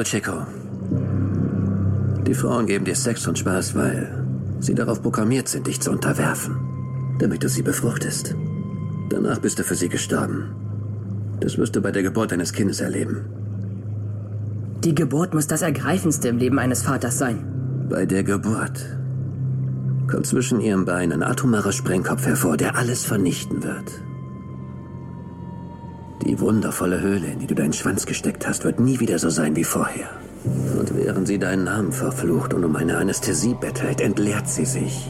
Chico. Die Frauen geben dir Sex und Spaß, weil sie darauf programmiert sind, dich zu unterwerfen, damit du sie befruchtest. Danach bist du für sie gestorben. Das wirst du bei der Geburt deines Kindes erleben. Die Geburt muss das Ergreifendste im Leben eines Vaters sein. Bei der Geburt kommt zwischen ihrem Bein ein atomarer Sprengkopf hervor, der alles vernichten wird. Die wundervolle Höhle, in die du deinen Schwanz gesteckt hast, wird nie wieder so sein wie vorher. Und während sie deinen Namen verflucht und um eine Anästhesie bettelt, entleert sie sich.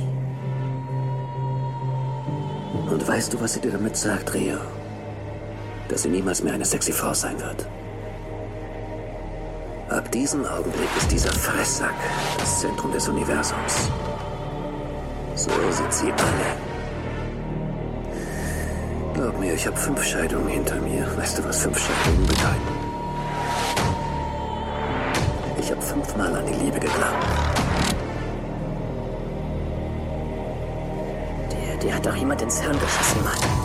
Und weißt du, was sie dir damit sagt, Rio? Dass sie niemals mehr eine sexy Frau sein wird. Ab diesem Augenblick ist dieser Fresssack das Zentrum des Universums. So sind sie alle. Glaub mir, ich habe fünf Scheidungen hinter mir. Weißt du, was fünf Scheidungen bedeuten? Ich habe fünfmal an die Liebe geglaubt. Der, der hat doch jemand ins Hirn geschossen, Mann.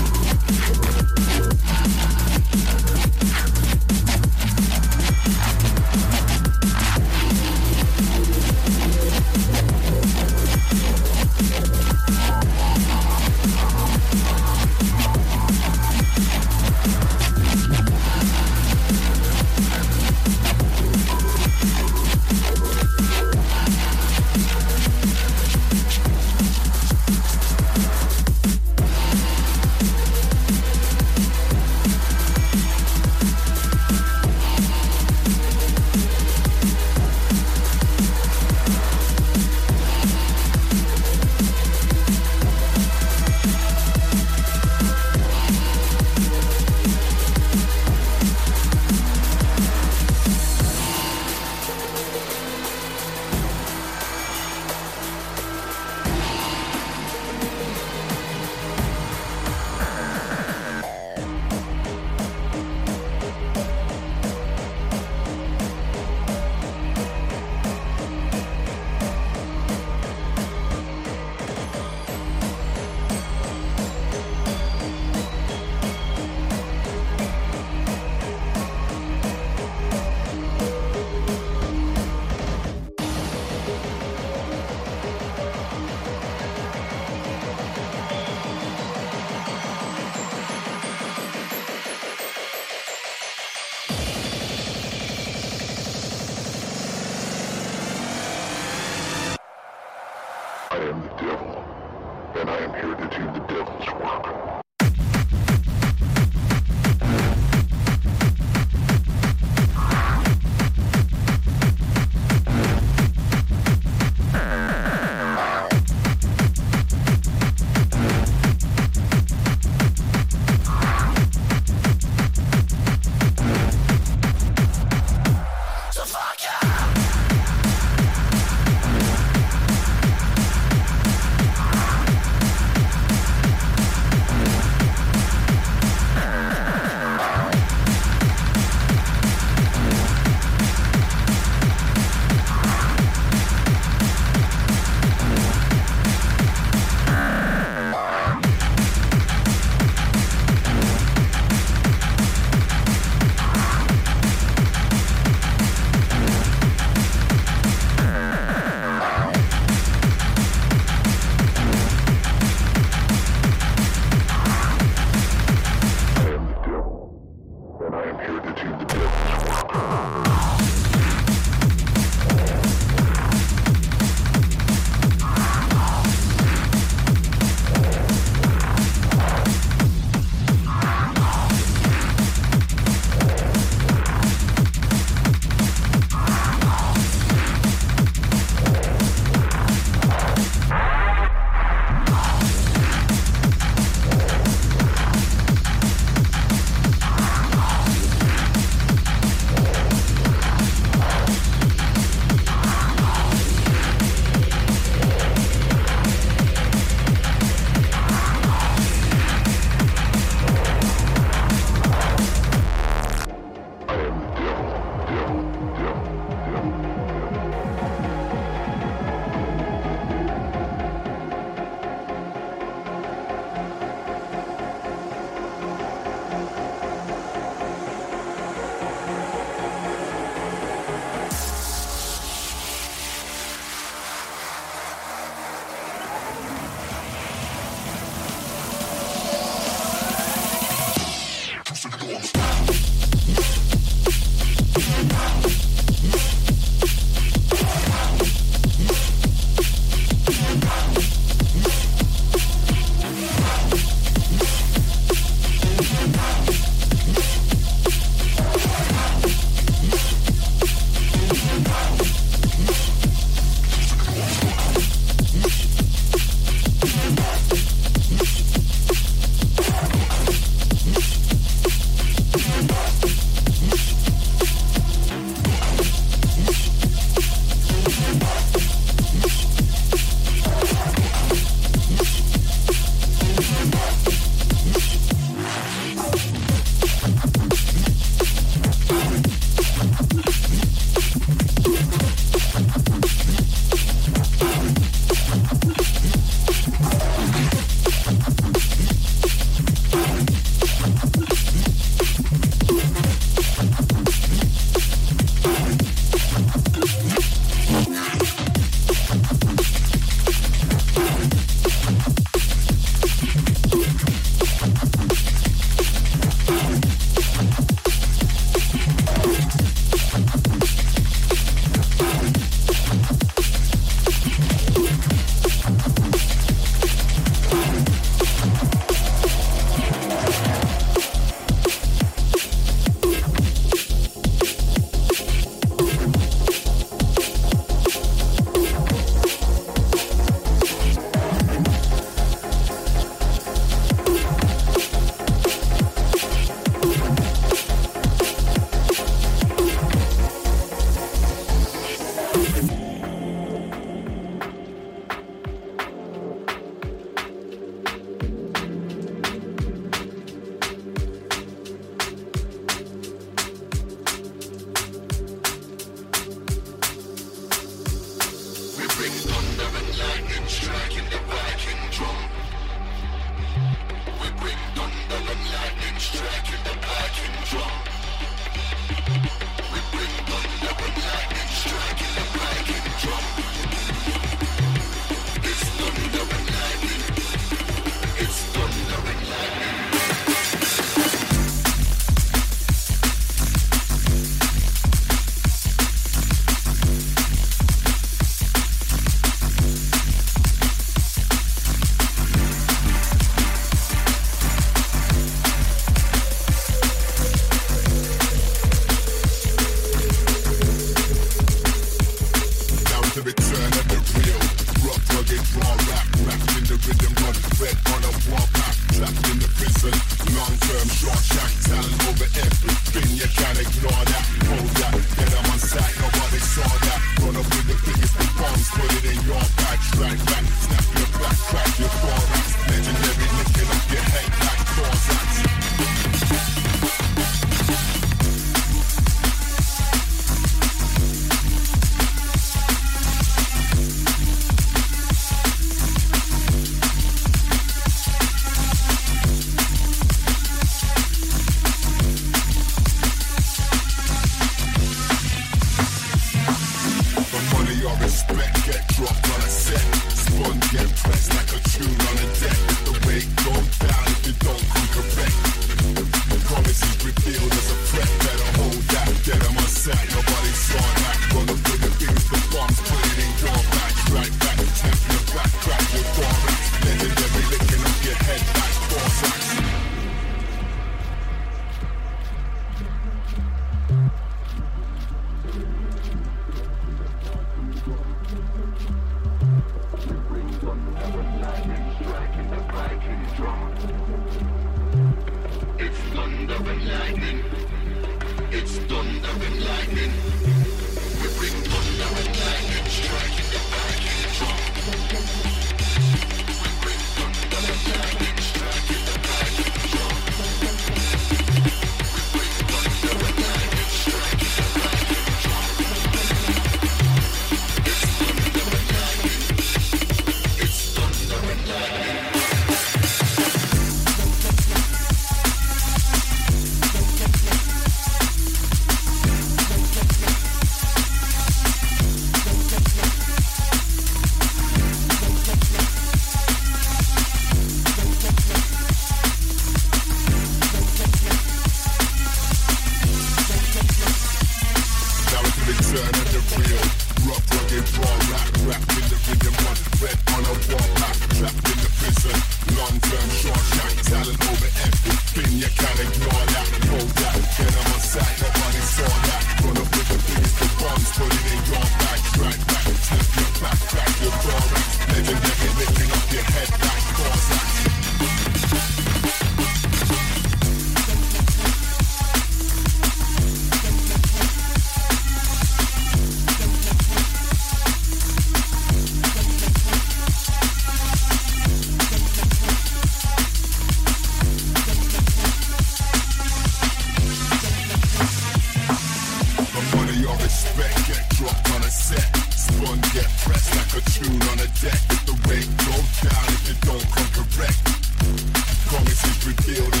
You.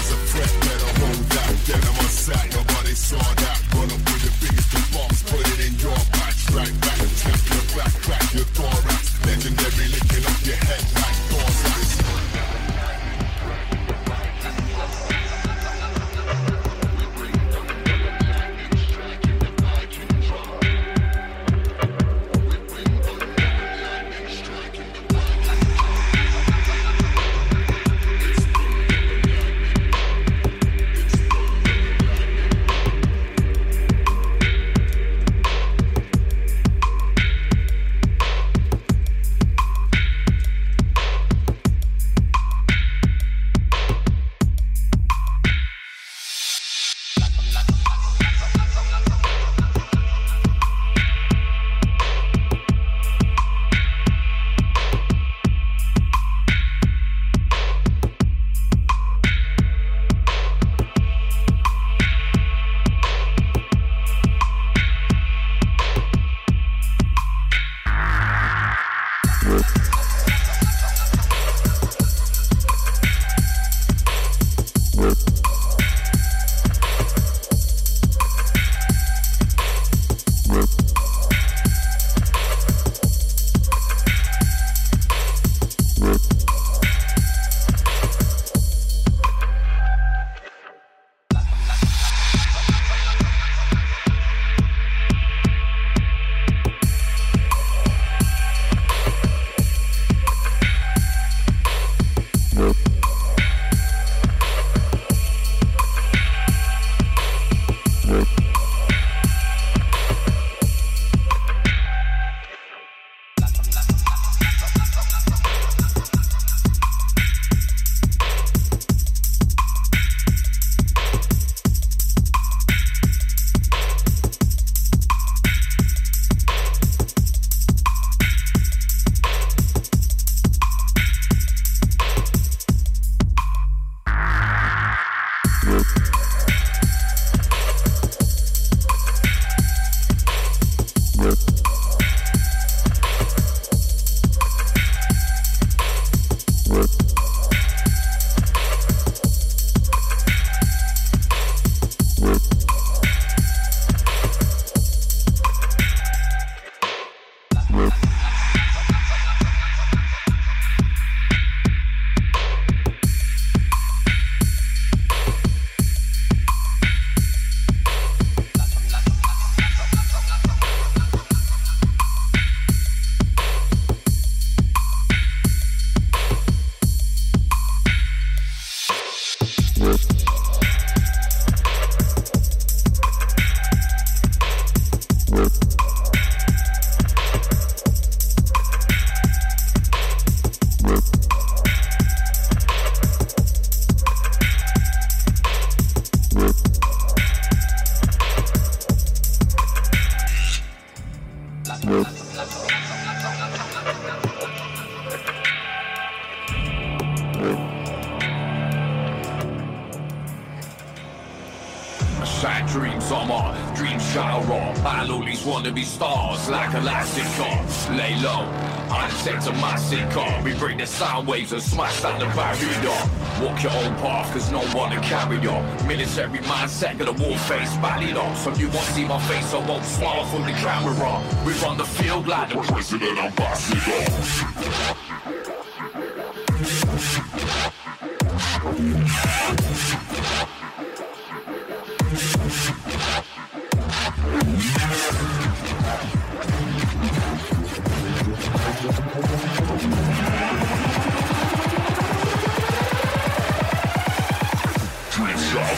and smash that the barrier. Walk your own path, cause no one to carry on. Military mindset, got a war face, body on. So you won't see my face, I won't smile from the camera. We run the field like the president ambassador.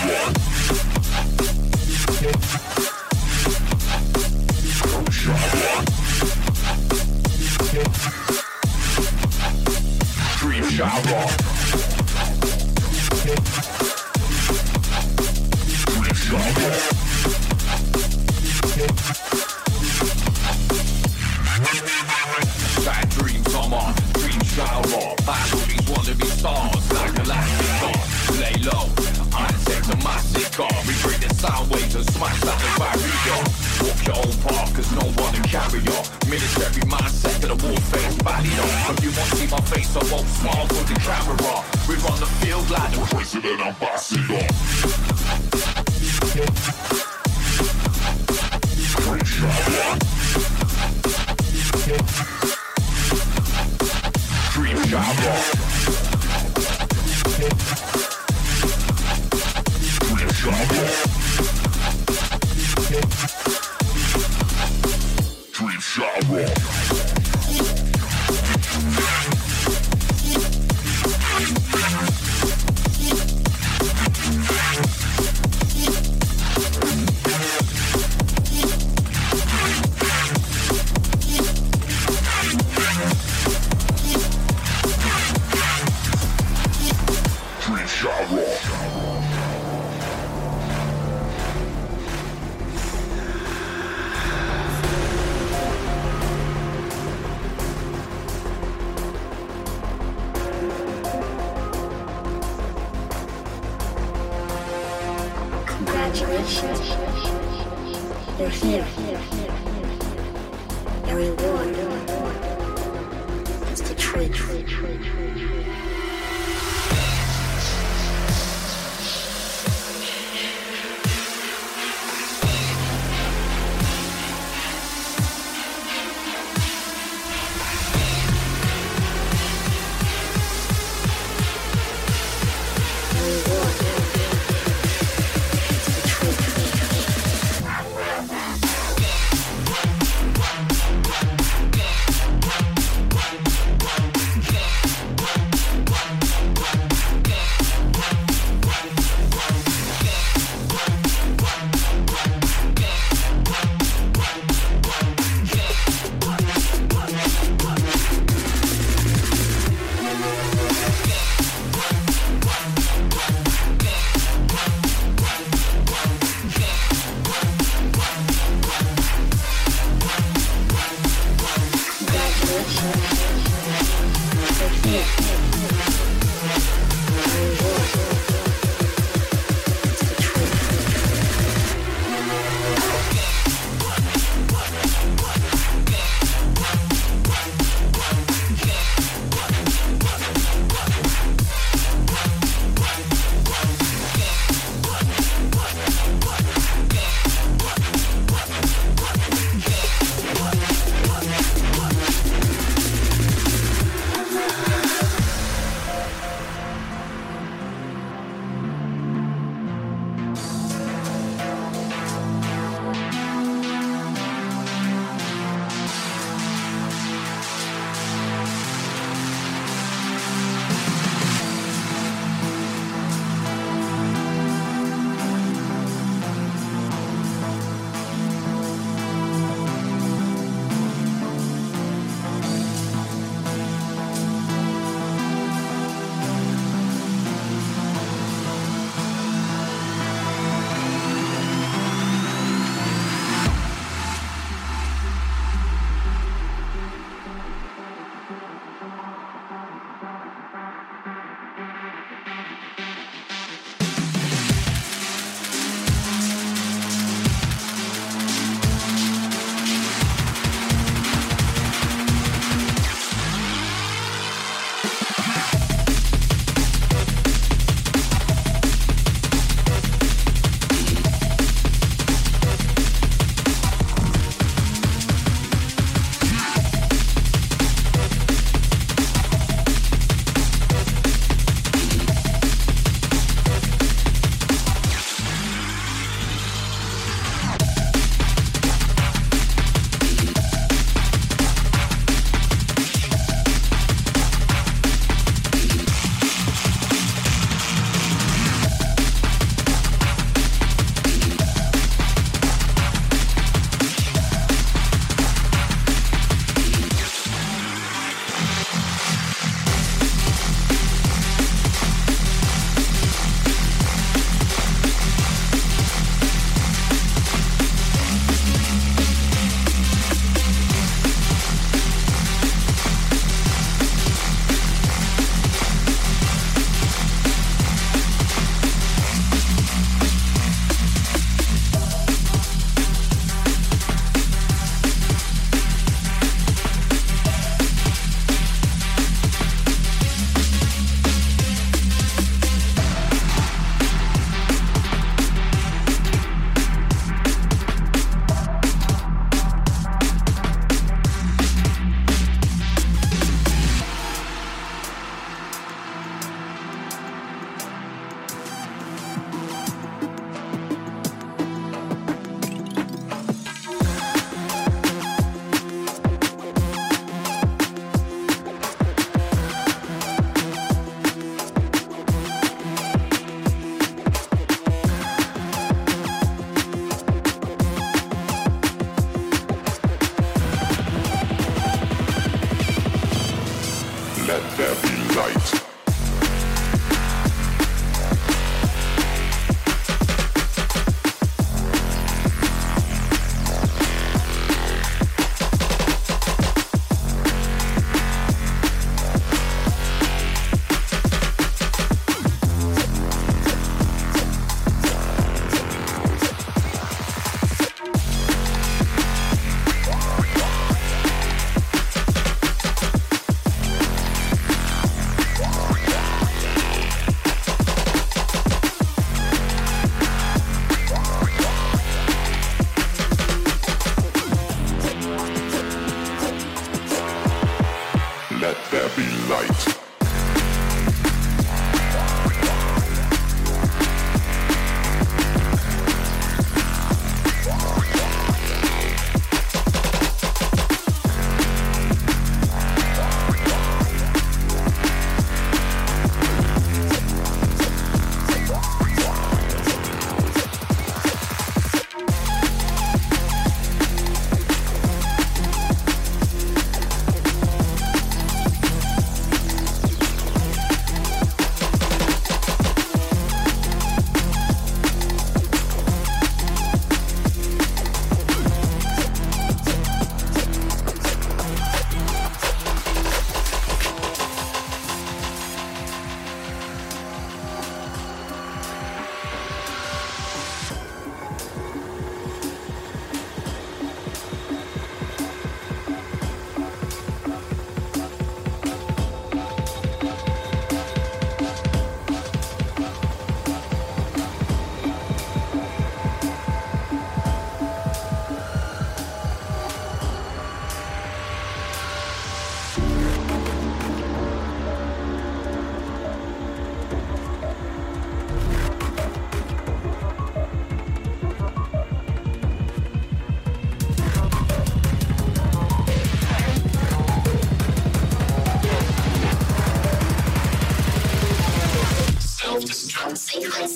Yeah.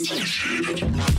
Shit.